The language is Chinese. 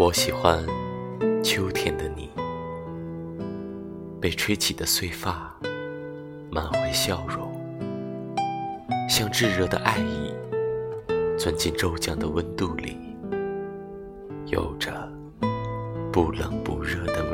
我喜欢秋天的你。被吹起的碎发满怀笑容像炙热的爱意钻进骤降的温度里有着不冷不热的